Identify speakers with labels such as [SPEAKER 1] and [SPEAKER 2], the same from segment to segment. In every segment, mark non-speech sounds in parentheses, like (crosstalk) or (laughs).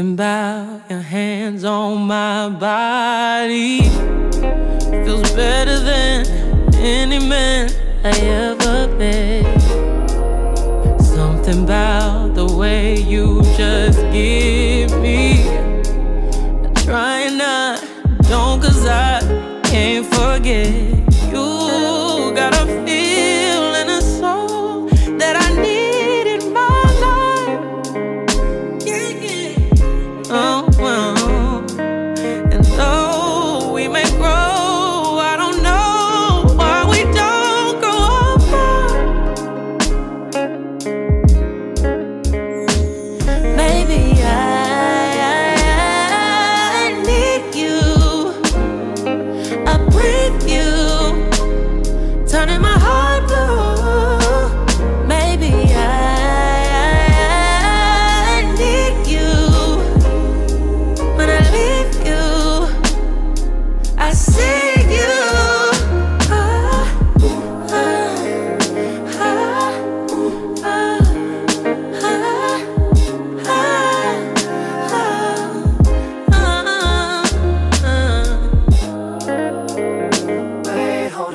[SPEAKER 1] Something about your hands on my body feels better than any man I ever met. Something about the way you just give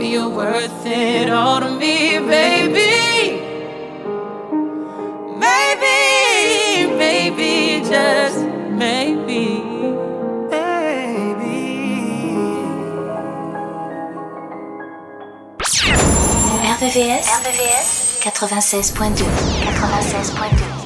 [SPEAKER 2] Maybe
[SPEAKER 1] you're worth it all to me, baby. Maybe, maybe, just maybe.
[SPEAKER 2] Baby.
[SPEAKER 3] RVVS 96.2. 96.2.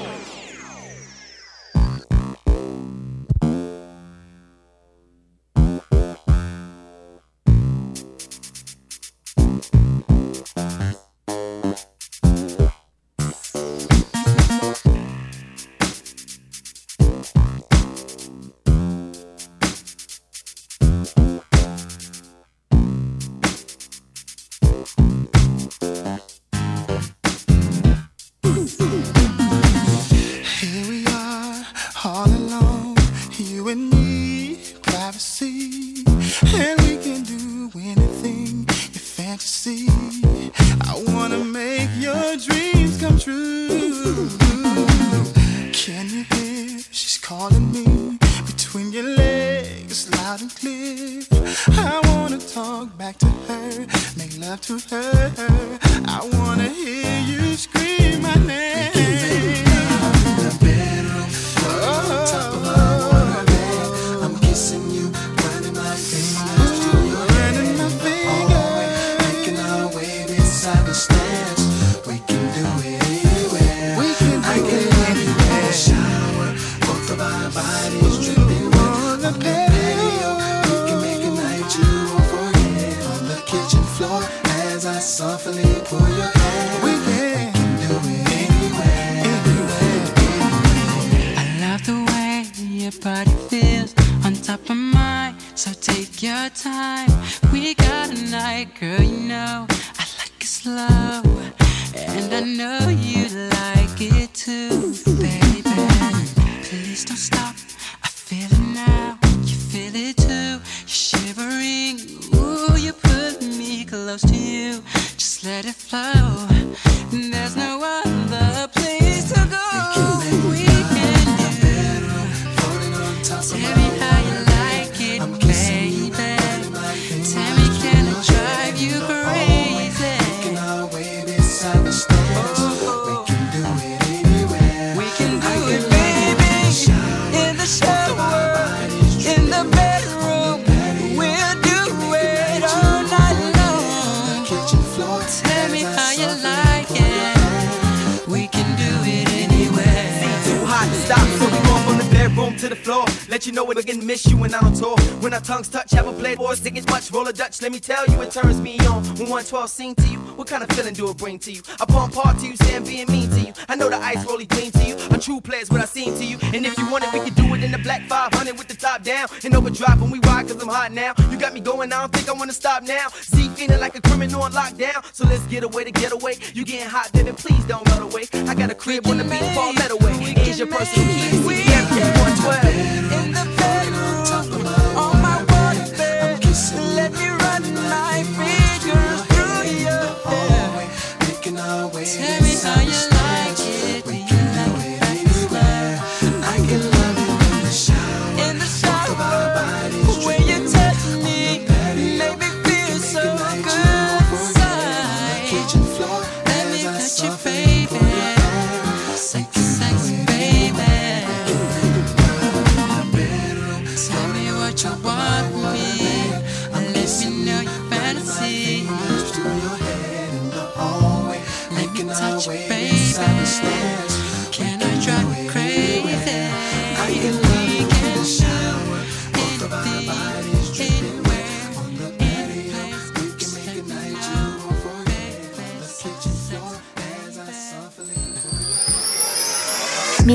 [SPEAKER 4] Roll a Dutch, let me tell you, it turns me on. When 112 sing to you, what kind of feeling do it bring to you? I pump hard to you, saying being mean to you. I know the ice rolly clean to you. A true player's what I seem to you. And if you want it, we can do it in the black 500 with the top down. And overdrive when we ride, cause I'm hot now. You got me going, I don't think I wanna stop now. Z feeling like a criminal on lockdown. So let's get away to get away. You getting hot, baby, please don't run away. I got a crib on the beach, fall that away.
[SPEAKER 5] your personal key?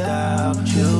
[SPEAKER 5] without you.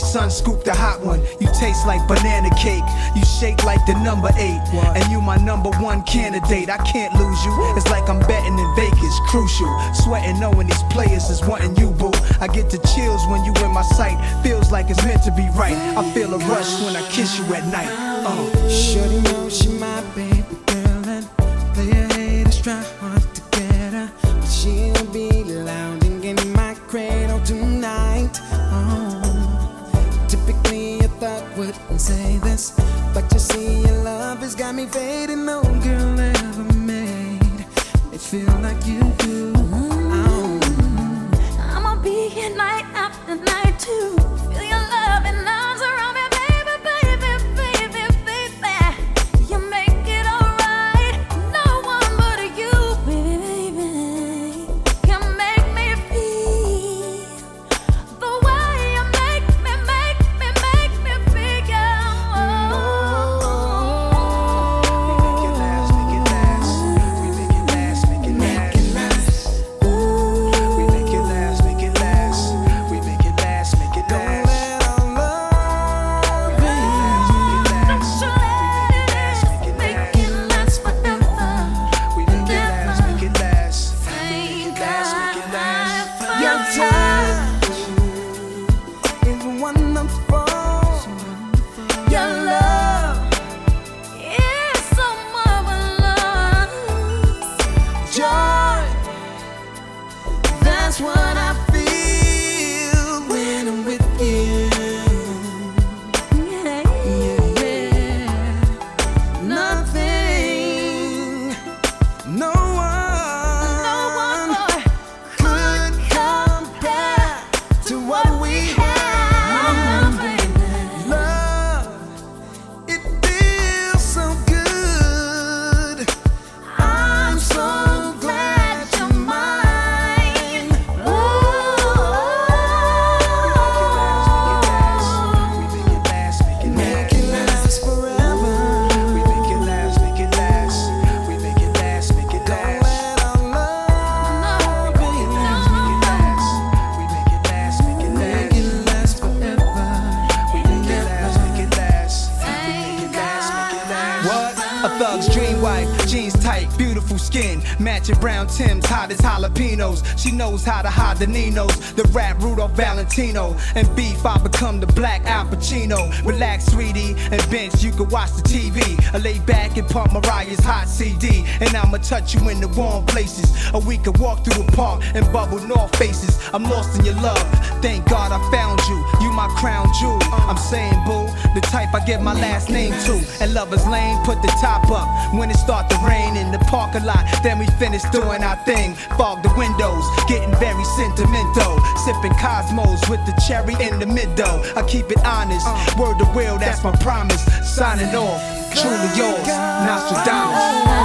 [SPEAKER 6] Son, scoop the hot one. You taste like banana cake, you shake like the number eight. And you my number one candidate, I can't lose you. It's like I'm betting in Vegas, crucial. Sweating knowing these players is wanting you, boo. I get the chills when you in my sight, feels like it's meant to be right. I feel a rush when I kiss you at night. Uh.
[SPEAKER 7] Shorty know she my baby got me fading. No
[SPEAKER 6] knows how to hide the Ninos, the rap Rudolph Valentino. And beef, I become the black Al Pacino. Relax, sweetie, and watch the TV. I lay back and pump Mariah's hot CD, and I'ma touch you in the warm places. Or we could walk through the park and bubble north faces. I'm lost in your love. Thank God I found you. You my crown jewel. I'm saying, boo, the type I give my last name to. And lovers lane, put the top up when it start to rain in the parking lot. Then we finish doing our thing. Fog the windows, getting very sentimental. Sipping Cosmos with the cherry in the middle. I keep it honest. Uh. Word to will, that's my promise. Signing off, truly yours, Nastradamus.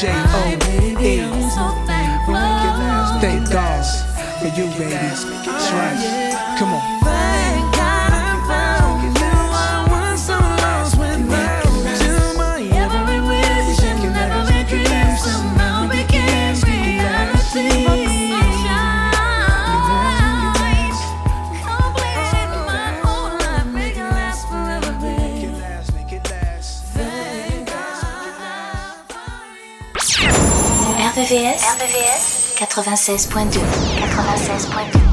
[SPEAKER 6] To the J-O-E. Thank God for you, baby. That's right.
[SPEAKER 8] RBVS 96.2 96.2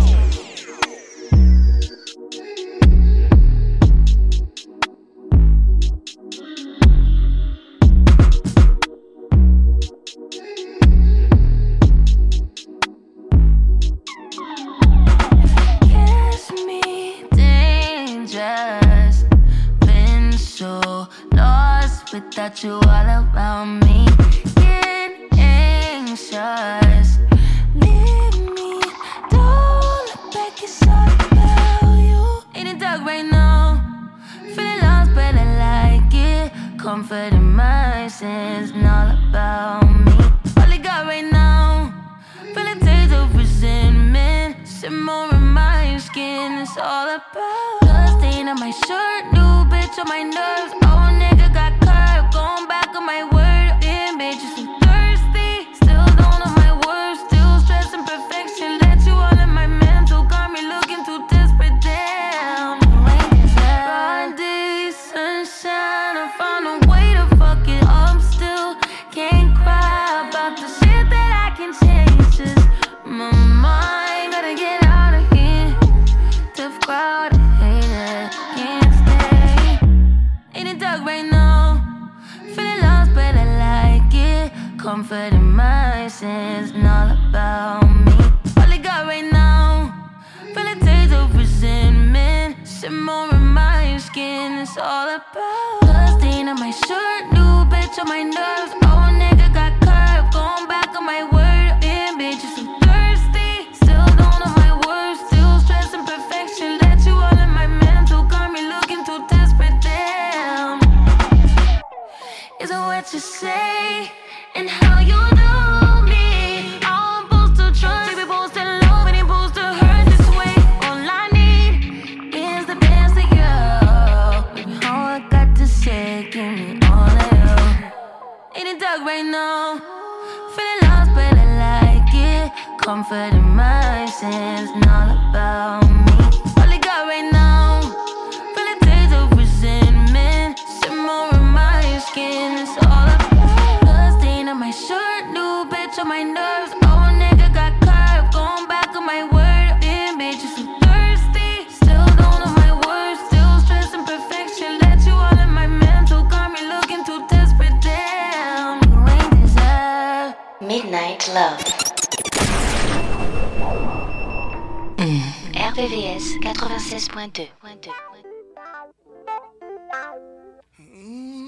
[SPEAKER 5] We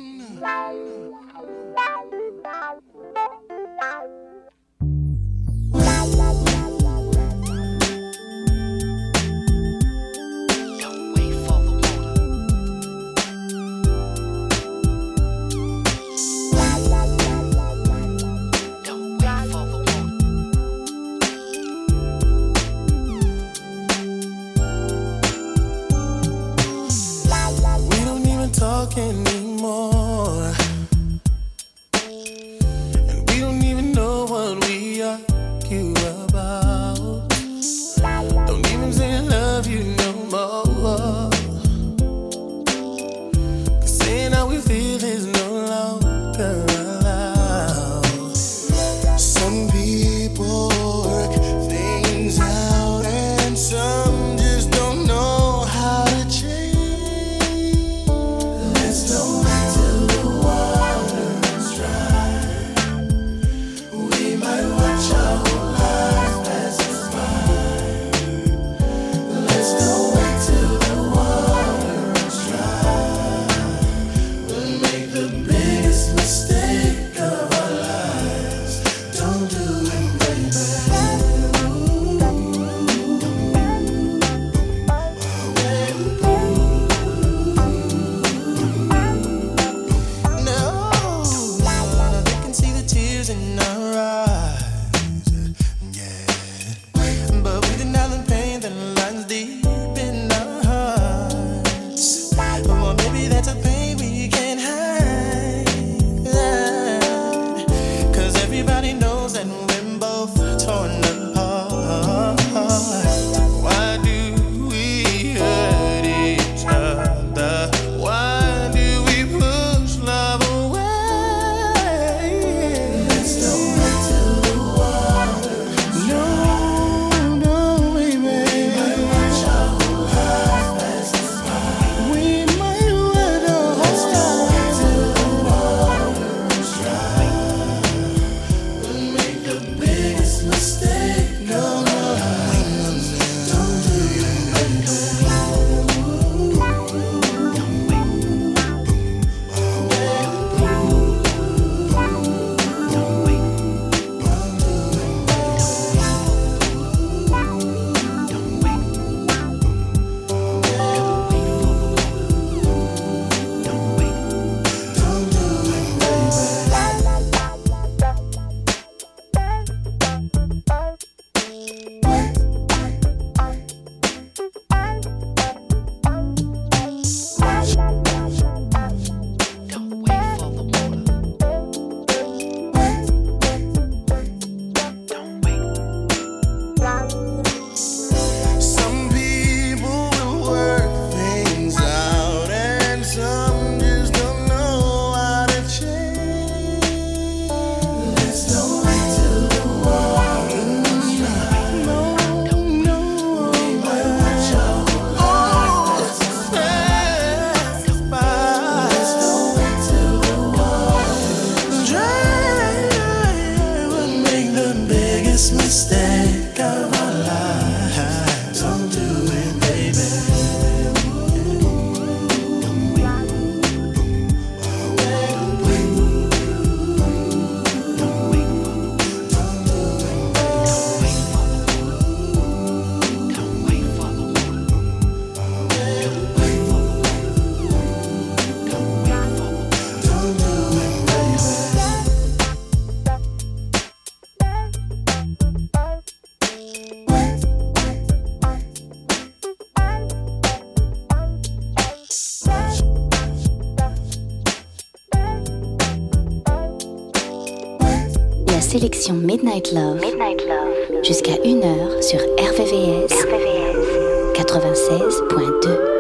[SPEAKER 5] Midnight Love,
[SPEAKER 9] Midnight Love. jusqu'à 1h sur RVVS,
[SPEAKER 7] RVVS.
[SPEAKER 10] 96.2.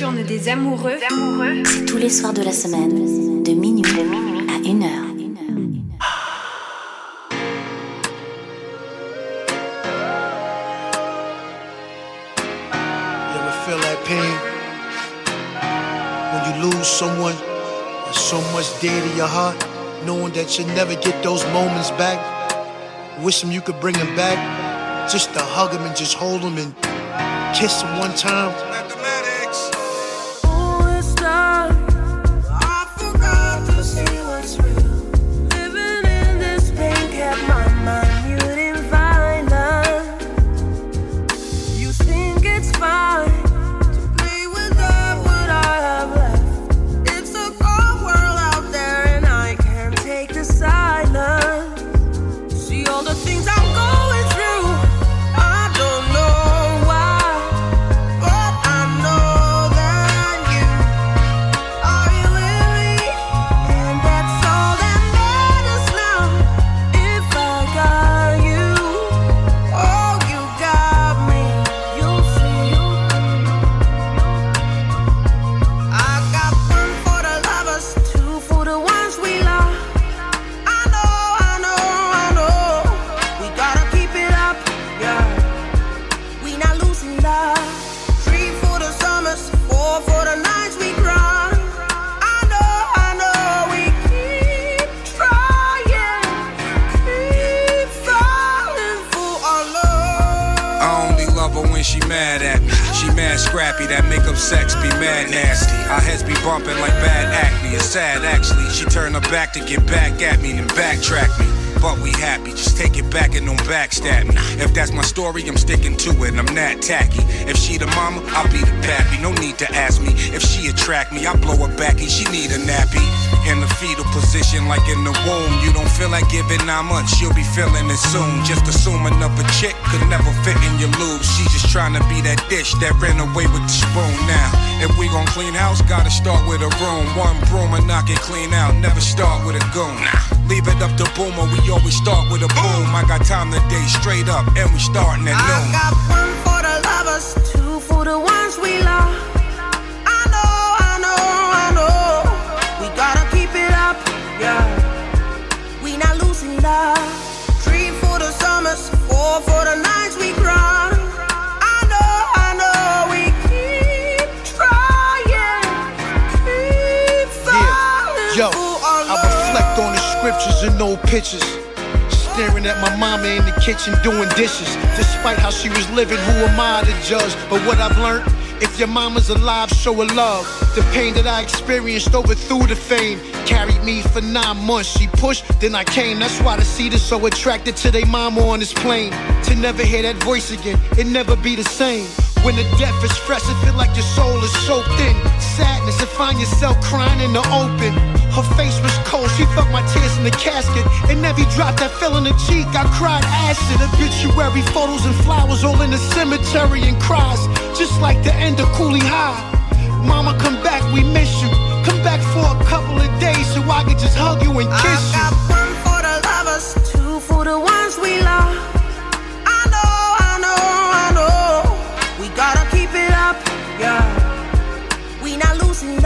[SPEAKER 10] nocturne des amoureux.
[SPEAKER 8] C'est tous les soirs de la semaine, de minuit, à 1 heure.
[SPEAKER 11] You ever feel that pain? When you lose someone that's so much dear to your heart, knowing that you'll never get those moments back. Wish them you could bring them back. Just to hug them and just hold them and kiss them one time.
[SPEAKER 12] Giving nine months, you'll be feeling it soon. Just assuming of a chick could never fit in your lube. She just trying to be that dish that ran away with the spoon. Now, if we gon' clean house, gotta start with a room. One broom and knock it clean out. Never start with a goon. Leave it up to boomer, we always start with a boom. I got time today, straight up, and we starting at noon.
[SPEAKER 11] Scriptures and old pictures. Staring at my mama in the kitchen doing dishes. Despite how she was living, who am I to judge? But what I've learned, if your mama's alive, show her love. The pain that I experienced over overthrew the fame. Carried me for nine months. She pushed, then I came. That's why the seed so attracted to their mama on this plane. To never hear that voice again, it never be the same. When the death is fresh, it feel like your soul is soaked in sadness and find yourself crying in the open. Her face was cold, she felt my tears in the casket. And every drop that fell in the cheek, I cried acid. Obituary photos and flowers all in the cemetery and cries, just like the end of Cooley High. Mama, come back, we miss you. Come back for a couple of days so I can just hug you and kiss you.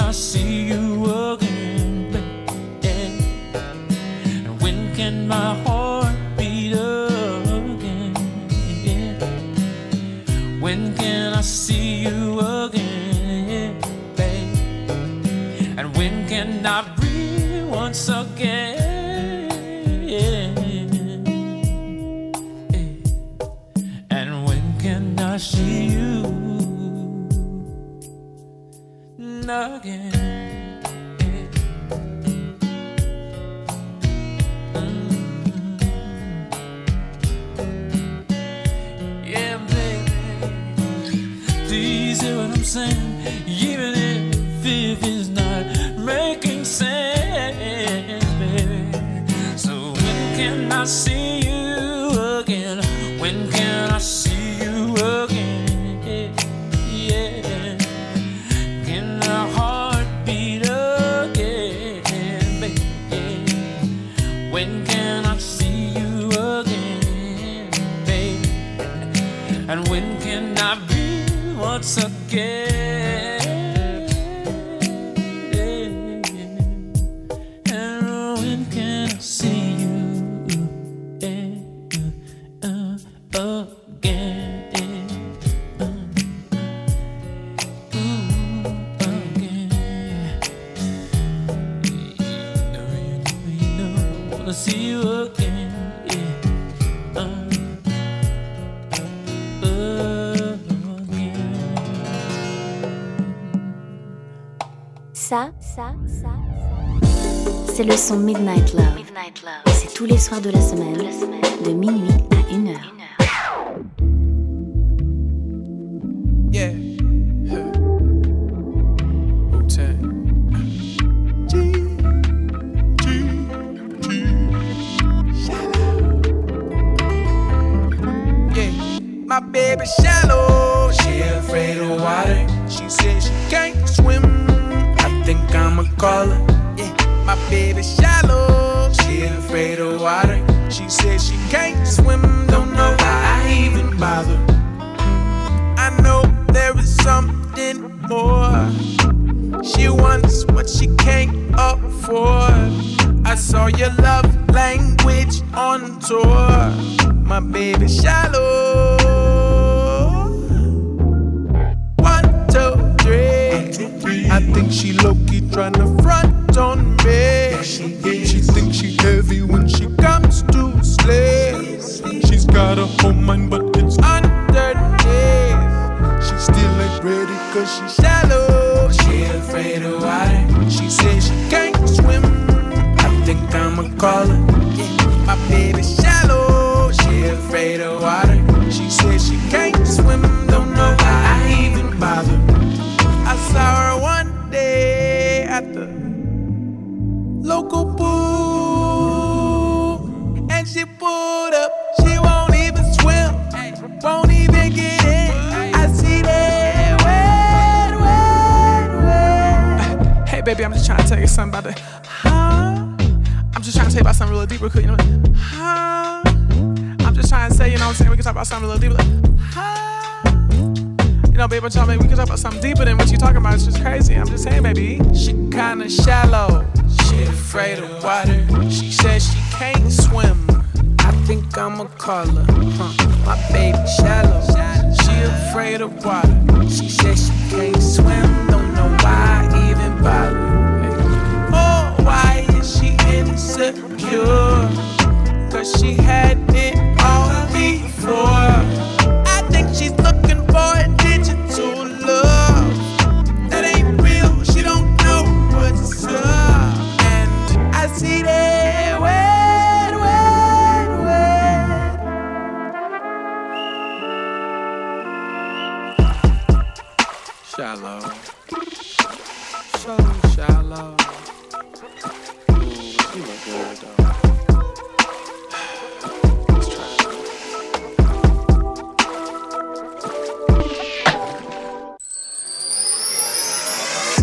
[SPEAKER 13] I see you again, babe? And when can my heart beat again? When can I see you again, babe? And when can I breathe once again?
[SPEAKER 8] son Midnight Love. Midnight Love. C'est tous les soirs de la semaine. De
[SPEAKER 14] la semaine. that's just crazy. I'm just saying, baby. She kinda shallow. She afraid of water. She says she can't swim. I think I'ma call her. Huh. My baby shallow. She afraid of water. She says she can't swim. Don't know why I even bother. Oh, why is she insecure? Cause she had it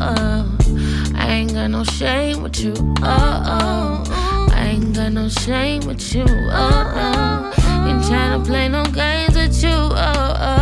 [SPEAKER 15] oh. I ain't got no shame with you. Uh oh. I ain't got no shame with you. Uh oh. Ain't tryna play no games with you. Uh oh.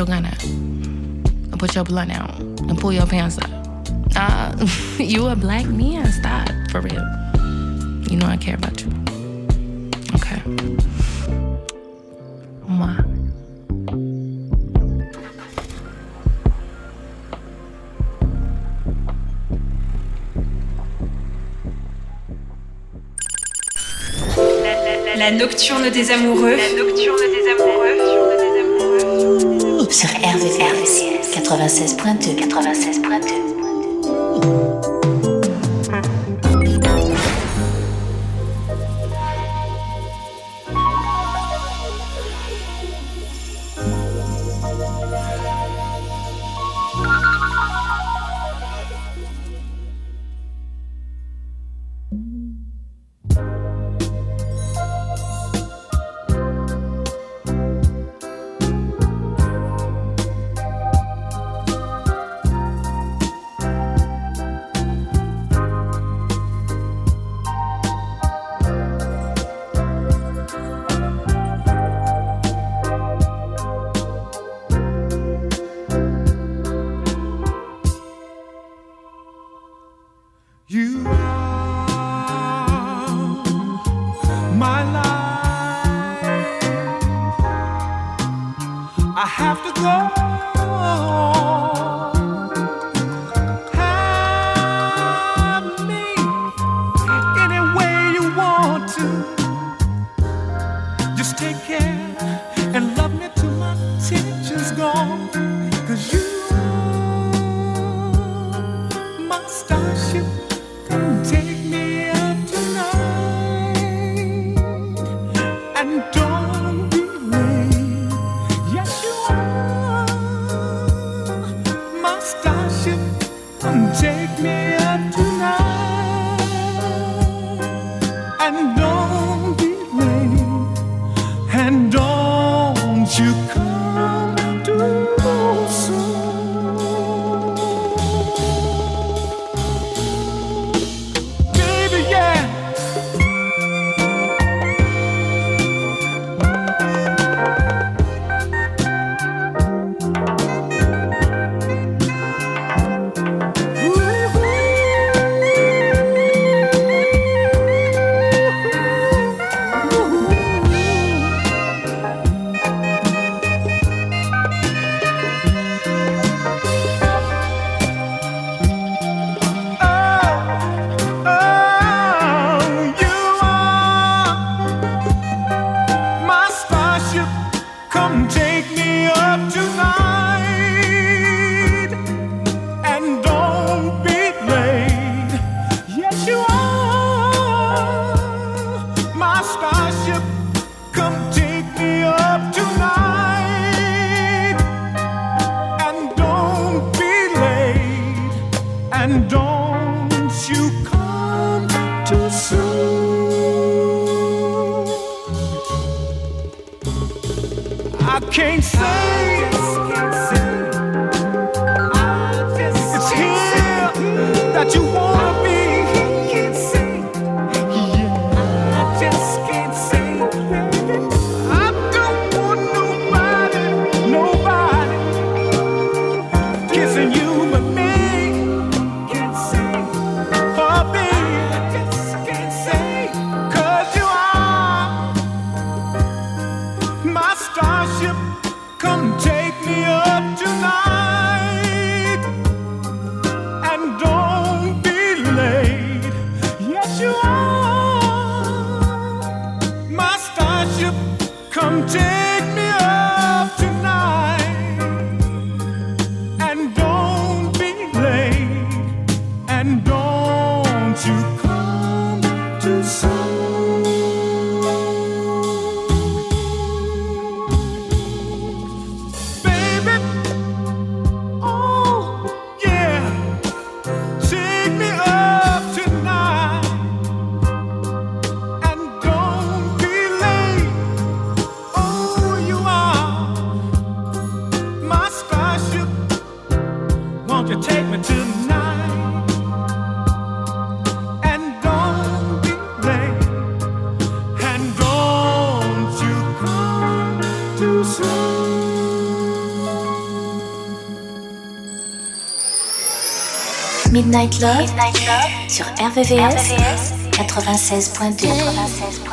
[SPEAKER 15] Your gun out. And put your blunt out. And pull your pants up. Uh, (laughs) you a black man. Stop, for real. You know I care about you. Okay. Mwah.
[SPEAKER 10] La nocturne des amoureux. La nocturne des amoureux.
[SPEAKER 9] Sur RVVS, 96.2. 96.2.
[SPEAKER 11] Midnight Love, sur RVVS, 96.2.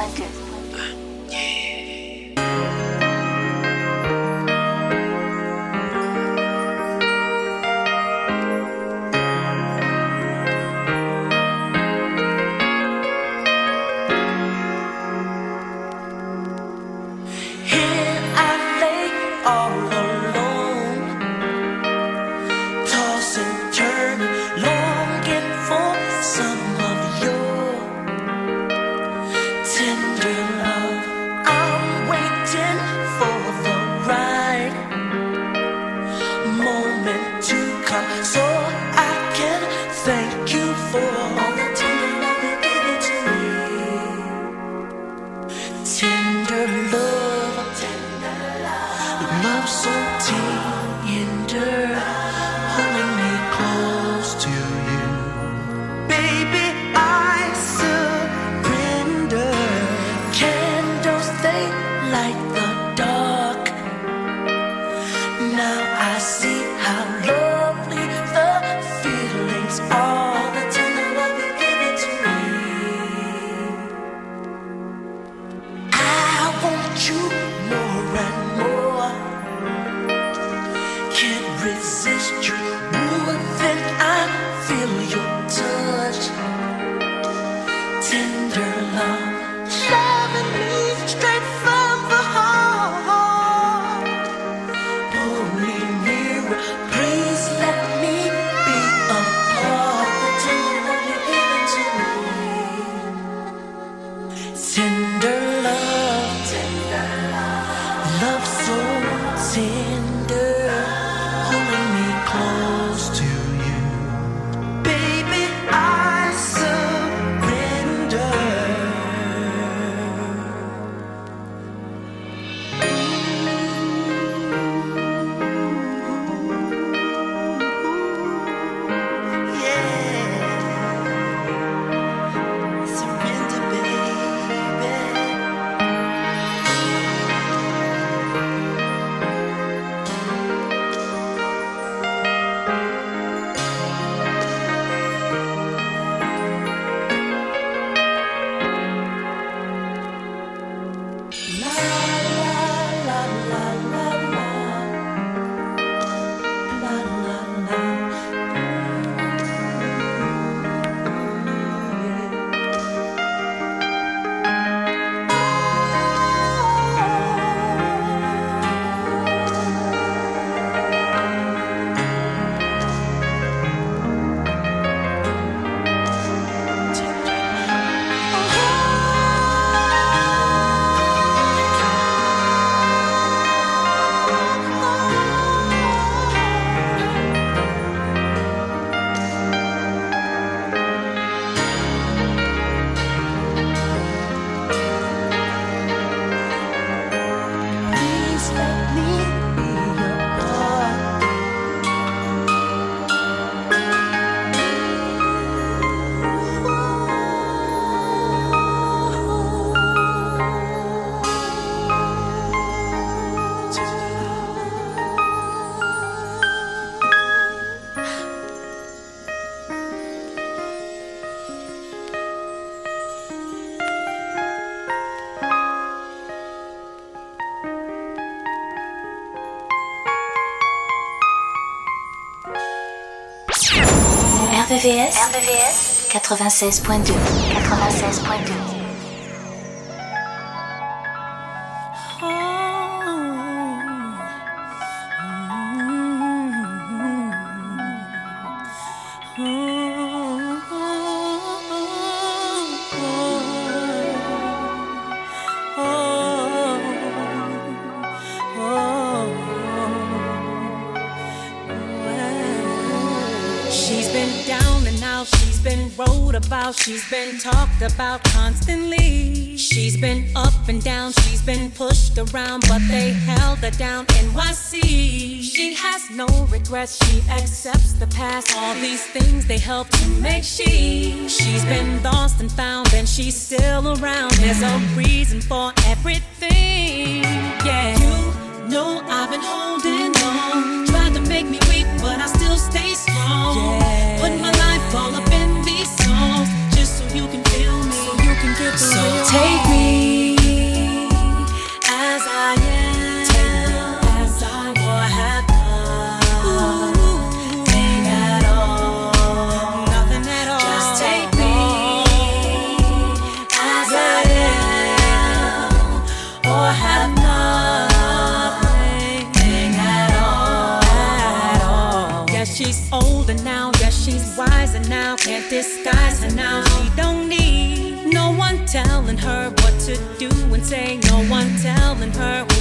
[SPEAKER 8] RVVS, RVVS 96.2 96.2
[SPEAKER 16] wrote about, she's been talked about constantly. She's been up and down, she's been pushed around, but they held her down. NYC. She has no regrets, she accepts the past. All these things they help to make she. She's been lost and found, and she's still around. There's a reason for everything. Yeah, you know I've been holding on, tried to make me weak, but I still stay strong. Yeah. Put my life all up in songs, just so you can feel me. So you can get So take me as I am. Do and say. No one telling her